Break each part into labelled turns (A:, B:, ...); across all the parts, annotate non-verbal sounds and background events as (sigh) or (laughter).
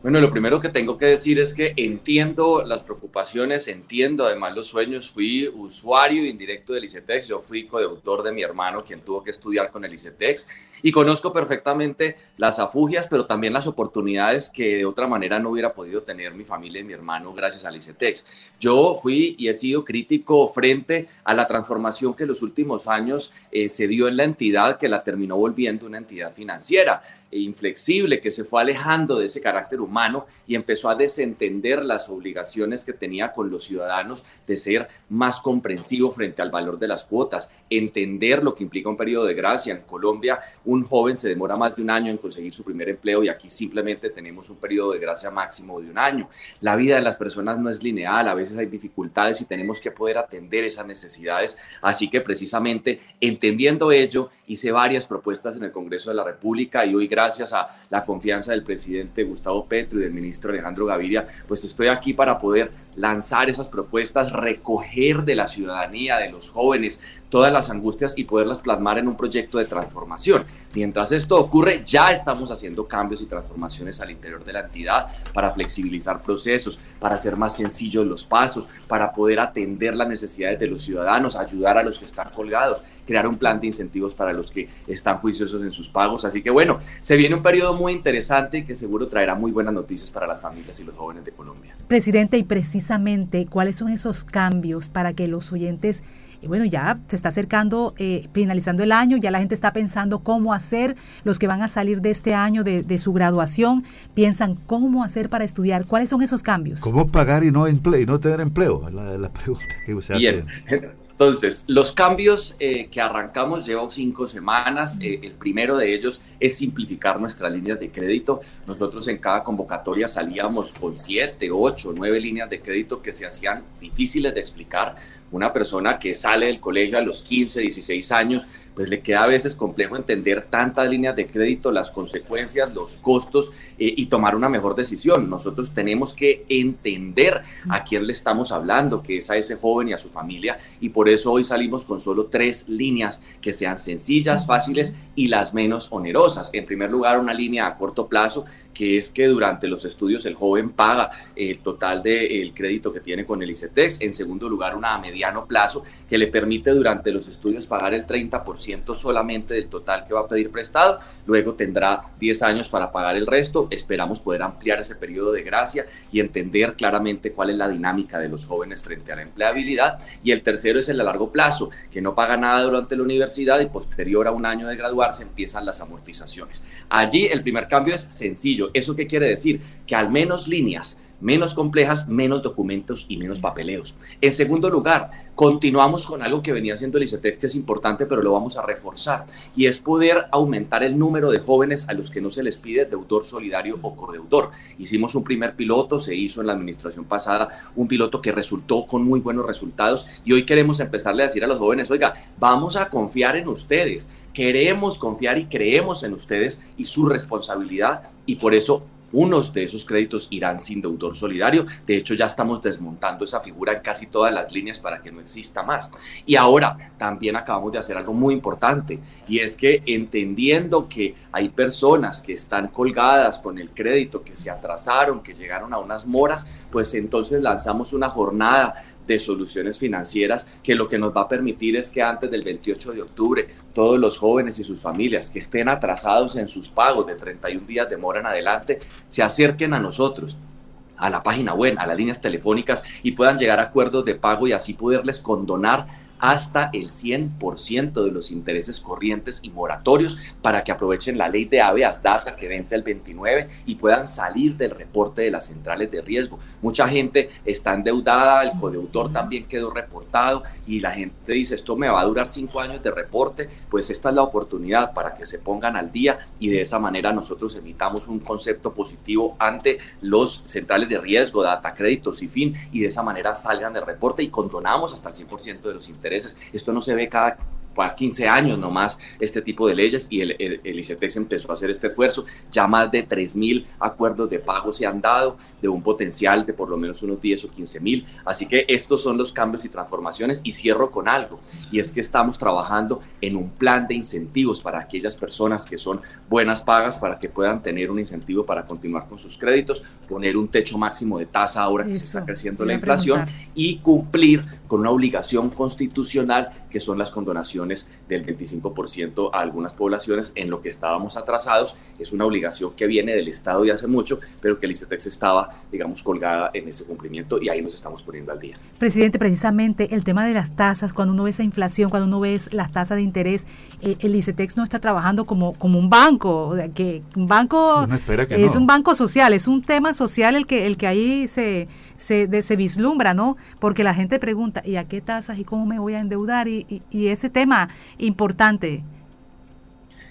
A: Bueno, lo primero que tengo que decir es que entiendo las preocupaciones, entiendo además los sueños. Fui usuario indirecto del ICETEX, yo fui codeautor de mi hermano, quien tuvo que estudiar con el ICETEX, y conozco perfectamente las afugias, pero también las oportunidades que de otra manera no hubiera podido tener mi familia y mi hermano gracias al ICETEX. Yo fui y he sido crítico frente a la transformación que en los últimos años eh, se dio en la entidad, que la terminó volviendo una entidad financiera inflexible, que se fue alejando de ese carácter humano y empezó a desentender las obligaciones que tenía con los ciudadanos de ser más comprensivo frente al valor de las cuotas, entender lo que implica un periodo de gracia. En Colombia, un joven se demora más de un año en conseguir su primer empleo y aquí simplemente tenemos un periodo de gracia máximo de un año. La vida de las personas no es lineal, a veces hay dificultades y tenemos que poder atender esas necesidades. Así que precisamente entendiendo ello, hice varias propuestas en el Congreso de la República y hoy gracias a la confianza del presidente Gustavo Petro y del ministro Alejandro Gaviria, pues estoy aquí para poder lanzar esas propuestas, recoger de la ciudadanía, de los jóvenes, todas las angustias y poderlas plasmar en un proyecto de transformación. Mientras esto ocurre, ya estamos haciendo cambios y transformaciones al interior de la entidad para flexibilizar procesos, para hacer más sencillos los pasos, para poder atender las necesidades de los ciudadanos, ayudar a los que están colgados, crear un plan de incentivos para los que están juiciosos en sus pagos. Así que bueno, se viene un periodo muy interesante y que seguro traerá muy buenas noticias para las familias y los jóvenes de Colombia.
B: Presidente, y precisamente, ¿cuáles son esos cambios para que los oyentes y bueno, ya se está acercando, eh, finalizando el año, ya la gente está pensando cómo hacer, los que van a salir de este año de, su graduación, piensan cómo hacer para estudiar, cuáles son esos cambios.
C: ¿Cómo pagar y no, empleo, y no tener empleo? La, la pregunta que se hace. (laughs)
A: Entonces, los cambios eh, que arrancamos llevan cinco semanas. Eh, el primero de ellos es simplificar nuestras líneas de crédito. Nosotros en cada convocatoria salíamos con siete, ocho, nueve líneas de crédito que se hacían difíciles de explicar. Una persona que sale del colegio a los 15, 16 años pues le queda a veces complejo entender tantas líneas de crédito, las consecuencias, los costos eh, y tomar una mejor decisión. Nosotros tenemos que entender a quién le estamos hablando, que es a ese joven y a su familia, y por eso hoy salimos con solo tres líneas que sean sencillas, fáciles y las menos onerosas. En primer lugar, una línea a corto plazo, que es que durante los estudios el joven paga el total del crédito que tiene con el ICETEX. En segundo lugar, una a mediano plazo, que le permite durante los estudios pagar el 30% solamente del total que va a pedir prestado, luego tendrá 10 años para pagar el resto, esperamos poder ampliar ese periodo de gracia y entender claramente cuál es la dinámica de los jóvenes frente a la empleabilidad y el tercero es el a largo plazo, que no paga nada durante la universidad y posterior a un año de graduarse empiezan las amortizaciones. Allí el primer cambio es sencillo, ¿eso qué quiere decir? Que al menos líneas menos complejas, menos documentos y menos papeleos. En segundo lugar, continuamos con algo que venía haciendo el ICETEX que es importante, pero lo vamos a reforzar, y es poder aumentar el número de jóvenes a los que no se les pide deudor solidario o cordeudor. Hicimos un primer piloto, se hizo en la administración pasada un piloto que resultó con muy buenos resultados, y hoy queremos empezarle a decir a los jóvenes, oiga, vamos a confiar en ustedes, queremos confiar y creemos en ustedes y su responsabilidad, y por eso unos de esos créditos irán sin deudor solidario. De hecho, ya estamos desmontando esa figura en casi todas las líneas para que no exista más. Y ahora también acabamos de hacer algo muy importante y es que entendiendo que hay personas que están colgadas con el crédito, que se atrasaron, que llegaron a unas moras, pues entonces lanzamos una jornada de soluciones financieras que lo que nos va a permitir es que antes del 28 de octubre todos los jóvenes y sus familias que estén atrasados en sus pagos de 31 días de mora en adelante se acerquen a nosotros a la página web, a las líneas telefónicas y puedan llegar a acuerdos de pago y así poderles condonar hasta el 100% de los intereses corrientes y moratorios para que aprovechen la ley de habeas data que vence el 29 y puedan salir del reporte de las centrales de riesgo. Mucha gente está endeudada, el codeudor también quedó reportado y la gente dice esto me va a durar cinco años de reporte, pues esta es la oportunidad para que se pongan al día y de esa manera nosotros emitamos un concepto positivo ante los centrales de riesgo, data, créditos y fin y de esa manera salgan del reporte y condonamos hasta el 100% de los intereses esto no se ve cada para 15 años nomás este tipo de leyes y el, el, ICETEX empezó a hacer este esfuerzo. Ya más de 3.000 acuerdos de pago se han dado de un potencial de por lo menos unos 10 o 15 mil. Así que estos son los cambios y transformaciones y cierro con algo y es que estamos trabajando en un plan de incentivos para aquellas personas que son buenas pagas para que puedan tener un incentivo para continuar con sus créditos, poner un techo máximo de tasa ahora que se está creciendo la inflación y cumplir con una obligación constitucional que son las condonaciones del 25% a algunas poblaciones en lo que estábamos atrasados. Es una obligación que viene del Estado y hace mucho, pero que el ICETEX estaba, digamos, colgada en ese cumplimiento y ahí nos estamos poniendo al día.
B: Presidente, precisamente el tema de las tasas, cuando uno ve esa inflación, cuando uno ve las tasas de interés, eh, el ICETEX no está trabajando como, como un banco, que un banco es un banco social, es un tema social el que, el que ahí se, se, se vislumbra, ¿no? Porque la gente pregunta, ¿y a qué tasas y cómo me voy a endeudar? Y, y, ese tema importante.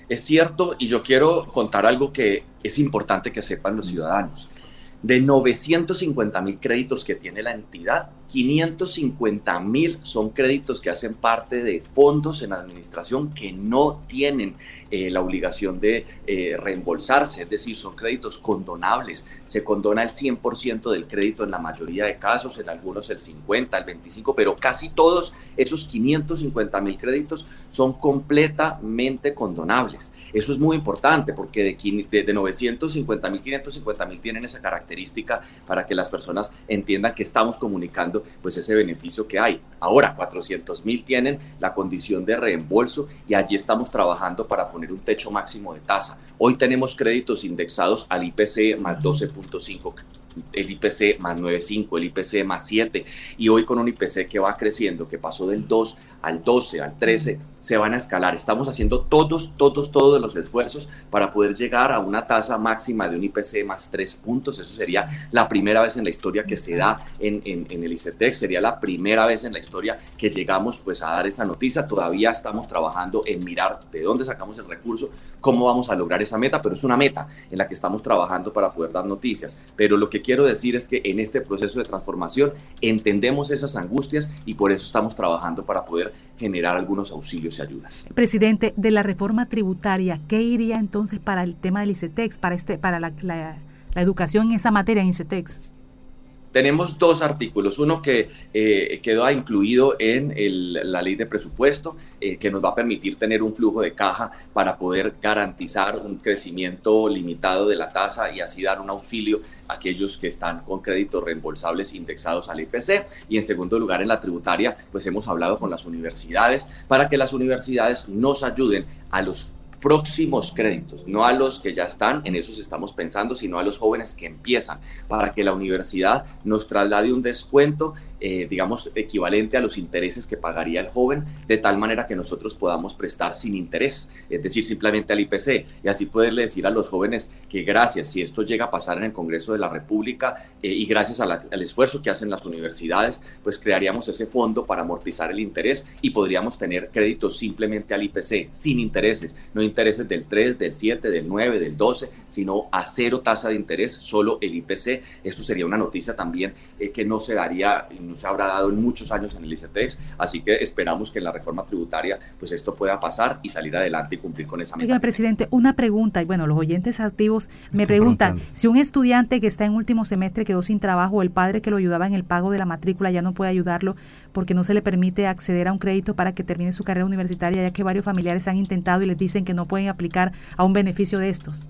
A: Es cierto, y yo quiero contar algo que es importante que sepan los ciudadanos. De 950 mil créditos que tiene la entidad, 550 mil son créditos que hacen parte de fondos en administración que no tienen eh, la obligación de eh, reembolsarse, es decir, son créditos condonables. Se condona el 100% del crédito en la mayoría de casos, en algunos el 50, el 25, pero casi todos esos 550 mil créditos son completamente condonables. Eso es muy importante porque de, de 950 mil, 550 mil tienen esa característica para que las personas entiendan que estamos comunicando pues ese beneficio que hay. Ahora, 400 mil tienen la condición de reembolso y allí estamos trabajando para poner un techo máximo de tasa. Hoy tenemos créditos indexados al IPC más 12.5 el IPC más 9.5, el IPC más 7, y hoy con un IPC que va creciendo, que pasó del 2 al 12, al 13, se van a escalar. Estamos haciendo todos, todos, todos los esfuerzos para poder llegar a una tasa máxima de un IPC más 3 puntos. Eso sería la primera vez en la historia que se da en, el ICETEX, sería la primera vez en la historia que llegamos pues a dar esta noticia. Todavía estamos trabajando en mirar de dónde sacamos el recurso, cómo vamos a lograr esa meta, pero es una meta en la que estamos trabajando para poder dar noticias. Pero lo que quiero decir es que en este proceso de transformación entendemos esas angustias y por eso estamos trabajando para poder generar algunos auxilios y ayudas.
B: Presidente, de la reforma tributaria, ¿qué iría entonces para el tema del ICETEX, para, este, para la, educación en esa materia en ICETEX?
A: Tenemos dos artículos, uno que eh, quedó incluido en la ley de presupuesto, eh, que nos va a permitir tener un flujo de caja para poder garantizar un crecimiento limitado de la tasa y así dar un auxilio a aquellos que están con créditos reembolsables indexados al IPC. Y en segundo lugar, en la tributaria, pues hemos hablado con las universidades para que las universidades nos ayuden a los próximos créditos, no a los que ya están, en esos estamos pensando, sino a los jóvenes que empiezan, para que la universidad nos traslade un descuento eh, digamos, equivalente a los intereses que pagaría el joven, de tal manera que nosotros podamos prestar sin interés, es decir, simplemente al IPC, y así poderle decir a los jóvenes que gracias, si esto llega a pasar en el Congreso de la República eh, y gracias al esfuerzo que hacen las universidades, pues crearíamos ese fondo para amortizar el interés y podríamos tener créditos simplemente al IPC, sin intereses, no intereses del 3, del 7, del 9, del 12, sino a cero tasa de interés, solo el IPC. Esto sería una noticia también eh, que no se daría no se habrá dado en muchos años en el ICETEX, así que esperamos que en la reforma tributaria pues esto pueda pasar y salir adelante y cumplir con esa meta.
B: Oiga, presidente, una pregunta, y bueno, los oyentes activos me preguntan, si un estudiante que está en último semestre quedó sin trabajo o el padre que lo ayudaba en el pago de la matrícula ya no puede ayudarlo porque no se le permite acceder a un crédito para que termine su carrera universitaria, ya que varios familiares han intentado y les dicen que no pueden aplicar a un beneficio de estos.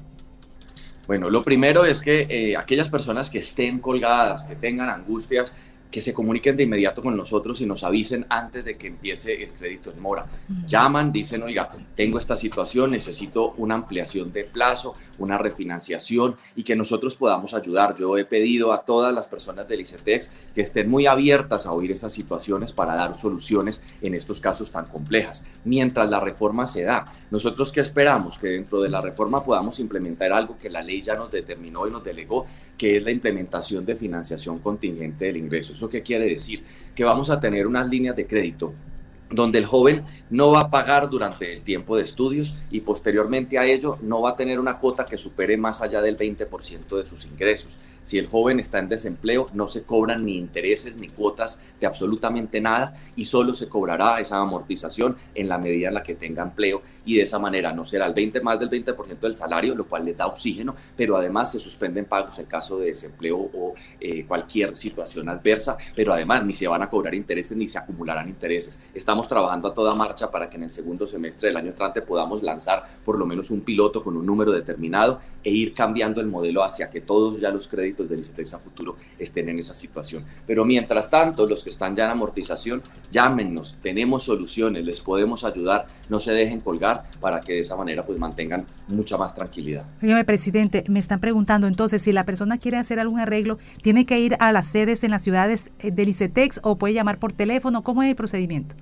A: Bueno, lo primero es que eh, aquellas personas que estén colgadas, que tengan angustias, que se comuniquen de inmediato con nosotros y nos avisen antes de que empiece el crédito en mora. Llaman, dicen, oiga, tengo esta situación, necesito una ampliación de plazo, una refinanciación y que nosotros podamos ayudar. Yo he pedido a todas las personas del ICETEX que estén muy abiertas a oír esas situaciones para dar soluciones en estos casos tan complejas. Mientras la reforma se da, nosotros qué esperamos? Que dentro de la reforma podamos implementar algo que la ley ya nos determinó y nos delegó, que es la implementación de financiación contingente del ingreso. ¿Eso qué quiere decir? Que vamos a tener unas líneas de crédito donde el joven no va a pagar durante el tiempo de estudios y posteriormente a ello no va a tener una cuota que supere más allá del 20% de sus ingresos. Si el joven está en desempleo, no se cobran ni intereses ni cuotas de absolutamente nada y solo se cobrará esa amortización en la medida en la que tenga empleo y de esa manera no será el 20 más del 20% del salario, lo cual le da oxígeno, pero además se suspenden pagos en caso de desempleo o eh, cualquier situación adversa, pero además ni se van a cobrar intereses ni se acumularán intereses. Estamos trabajando a toda marcha para que en el segundo semestre del año entrante podamos lanzar por lo menos un piloto con un número determinado e ir cambiando el modelo hacia que todos ya los créditos del ICETEX a futuro estén en esa situación. Pero mientras tanto, los que están ya en amortización, llámenos, tenemos soluciones, les podemos ayudar, no se dejen colgar para que de esa manera pues mantengan mucha más tranquilidad.
B: Señor presidente, me están preguntando entonces si la persona quiere hacer algún arreglo, ¿tiene que ir a las sedes en las ciudades eh, del ICETEX o puede llamar por teléfono? ¿Cómo es el procedimiento?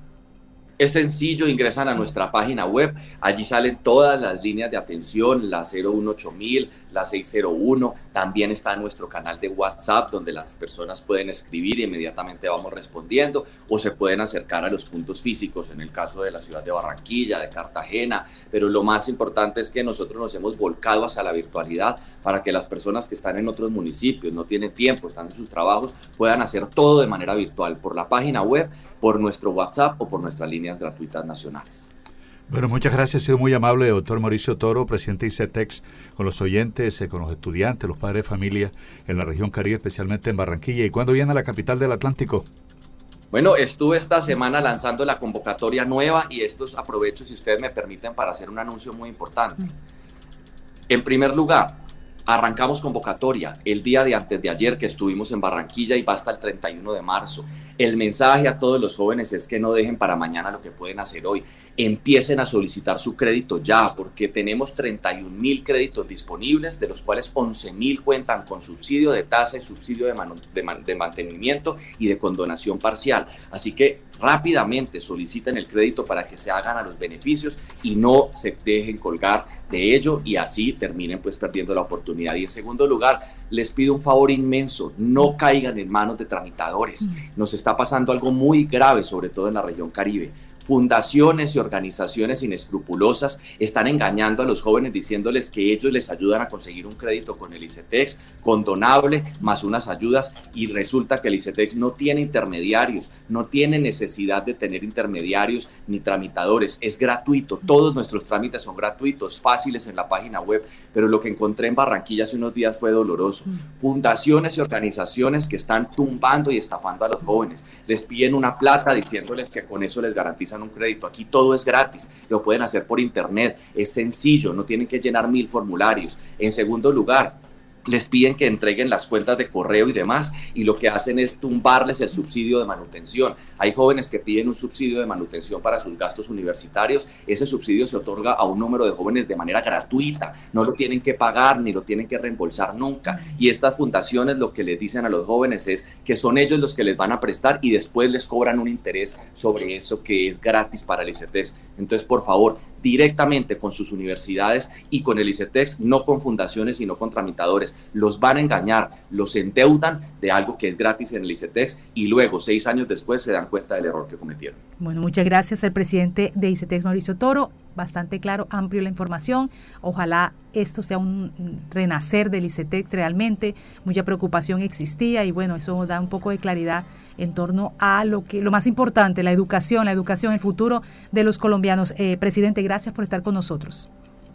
A: Es sencillo, ingresan a nuestra página web, allí salen todas las líneas de atención, la 018000, la 601, también está nuestro canal de WhatsApp donde las personas pueden escribir y inmediatamente vamos respondiendo o se pueden acercar a los puntos físicos en el caso de la ciudad de Barranquilla, de Cartagena, pero lo más importante es que nosotros nos hemos volcado hacia la virtualidad para que las personas que están en otros municipios, no tienen tiempo, están en sus trabajos, puedan hacer todo de manera virtual. Por la página web por nuestro WhatsApp o por nuestras líneas gratuitas nacionales.
C: Bueno, muchas gracias. Ha sido muy amable, doctor Mauricio Toro, presidente de ICETEX, con los oyentes, eh, con los estudiantes, los padres de familia en la región Caribe, especialmente en Barranquilla. ¿Y cuándo viene a la capital del Atlántico?
A: Bueno, estuve esta semana lanzando la convocatoria nueva y estos aprovecho, si ustedes me permiten, para hacer un anuncio muy importante. Mm. En primer lugar, Arrancamos convocatoria el día de antes de ayer que estuvimos en Barranquilla y va hasta el 31 de marzo. El mensaje a todos los jóvenes es que no dejen para mañana lo que pueden hacer hoy. Empiecen a solicitar su crédito ya porque tenemos 31 mil créditos disponibles, de los cuales 11 mil cuentan con subsidio de tasa y subsidio de, mantenimiento y de condonación parcial. Así que rápidamente soliciten el crédito para que se hagan a los beneficios y no se dejen colgar ello y así terminen pues perdiendo la oportunidad. Y en segundo lugar, les pido un favor inmenso, no caigan en manos de tramitadores. Mm. Nos está pasando algo muy grave, sobre todo en la región Caribe fundaciones y organizaciones inescrupulosas están engañando a los jóvenes diciéndoles que ellos les ayudan a conseguir un crédito con el ICETEX, condonable, más unas ayudas, y resulta que el ICETEX no tiene intermediarios, no tiene necesidad de tener intermediarios ni tramitadores, es gratuito, todos nuestros trámites son gratuitos, fáciles en la página web, pero lo que encontré en Barranquilla hace unos días fue doloroso. Mm. Fundaciones y organizaciones que están tumbando y estafando a los jóvenes, les piden una plata diciéndoles que con eso les garantizan un crédito. Aquí todo es gratis, lo pueden hacer por internet, es sencillo, no tienen que llenar mil formularios. En segundo lugar, les piden que entreguen las cuentas de correo y demás, y lo que hacen es tumbarles el subsidio de manutención. Hay jóvenes que piden un subsidio de manutención para sus gastos universitarios, ese subsidio se otorga a un número de jóvenes de manera gratuita, no lo tienen que pagar ni lo tienen que reembolsar nunca. Y estas fundaciones lo que les dicen a los jóvenes es que son ellos los que les van a prestar y después les cobran un interés sobre eso que es gratis para el ICETEX. Entonces, por favor, directamente con sus universidades y con el ICETEX, no con fundaciones, sino con tramitadores. Los van a engañar, los endeudan de algo que es gratis en el ICETEX y luego, seis años después, se dan cuenta del error que cometieron.
B: Bueno, muchas gracias al presidente de ICETEX, Mauricio Toro. Bastante claro, amplio la información. Ojalá esto sea un renacer del ICETEX realmente. Mucha preocupación existía y bueno, eso da un poco de claridad en torno a lo que lo más importante, la educación, la educación, el futuro de los colombianos. Eh, presidente, gracias por estar con nosotros.